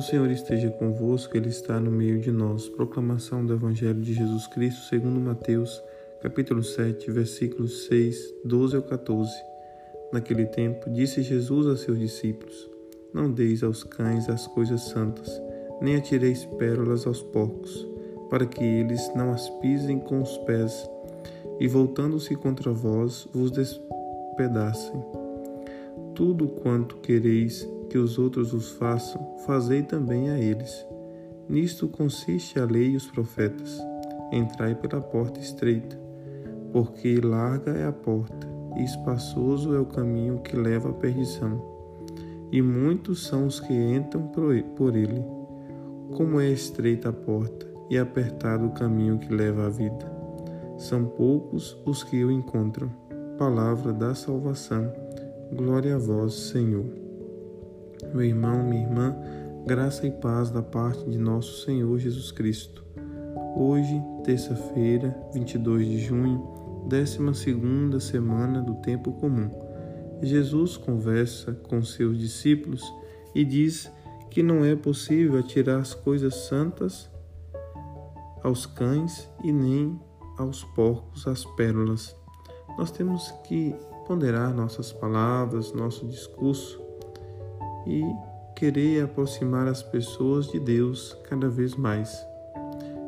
O Senhor esteja convosco, Ele está no meio de nós. Proclamação do Evangelho de Jesus Cristo segundo Mateus, capítulo 7, versículos 6, 12 ao 14. Naquele tempo, disse Jesus a seus discípulos: Não deis aos cães as coisas santas, nem atireis pérolas aos porcos, para que eles não as pisem com os pés, e voltando-se contra vós, vos despedacem. Tudo quanto quereis que os outros os façam, fazei também a eles. Nisto consiste a lei e os profetas. Entrai pela porta estreita, porque larga é a porta, e espaçoso é o caminho que leva à perdição, e muitos são os que entram por ele. Como é estreita a porta e apertado o caminho que leva à vida. São poucos os que o encontram. Palavra da salvação. Glória a vós, Senhor. Meu irmão, minha irmã, graça e paz da parte de nosso Senhor Jesus Cristo. Hoje, terça-feira, 22 de junho, 12 semana do tempo comum. Jesus conversa com seus discípulos e diz que não é possível atirar as coisas santas aos cães e nem aos porcos as pérolas. Nós temos que ponderar nossas palavras, nosso discurso e querer aproximar as pessoas de Deus cada vez mais.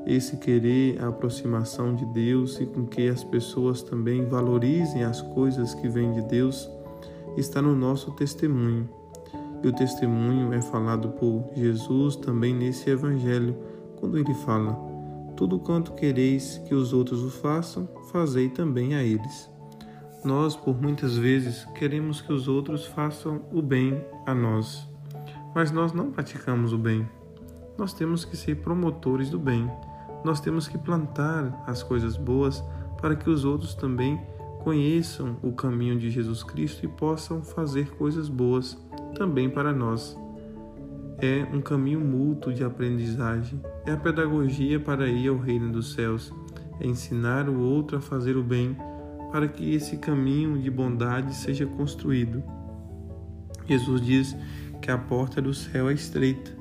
Esse querer a aproximação de Deus e com que as pessoas também valorizem as coisas que vêm de Deus está no nosso testemunho. E o testemunho é falado por Jesus também nesse evangelho, quando ele fala: Tudo quanto quereis que os outros o façam, fazei também a eles. Nós, por muitas vezes, queremos que os outros façam o bem a nós, mas nós não praticamos o bem. Nós temos que ser promotores do bem. Nós temos que plantar as coisas boas para que os outros também conheçam o caminho de Jesus Cristo e possam fazer coisas boas também para nós. É um caminho mútuo de aprendizagem, é a pedagogia para ir ao reino dos céus, é ensinar o outro a fazer o bem para que esse caminho de bondade seja construído. Jesus diz que a porta do céu é estreita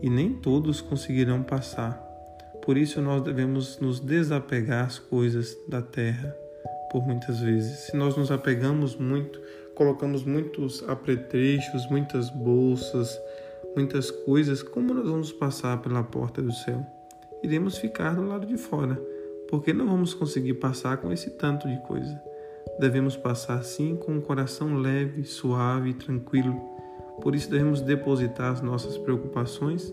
e nem todos conseguirão passar. Por isso nós devemos nos desapegar às coisas da terra por muitas vezes. Se nós nos apegamos muito, colocamos muitos apetrechos, muitas bolsas, muitas coisas, como nós vamos passar pela porta do céu? Iremos ficar do lado de fora porque não vamos conseguir passar com esse tanto de coisa. Devemos passar sim com um coração leve, suave e tranquilo. Por isso devemos depositar as nossas preocupações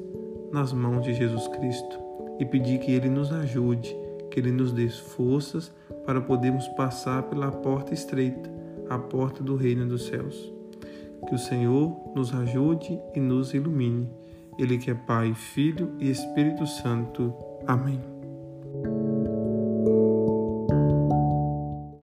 nas mãos de Jesus Cristo e pedir que Ele nos ajude, que Ele nos dê forças para podermos passar pela porta estreita, a porta do reino dos céus. Que o Senhor nos ajude e nos ilumine. Ele que é Pai, Filho e Espírito Santo. Amém.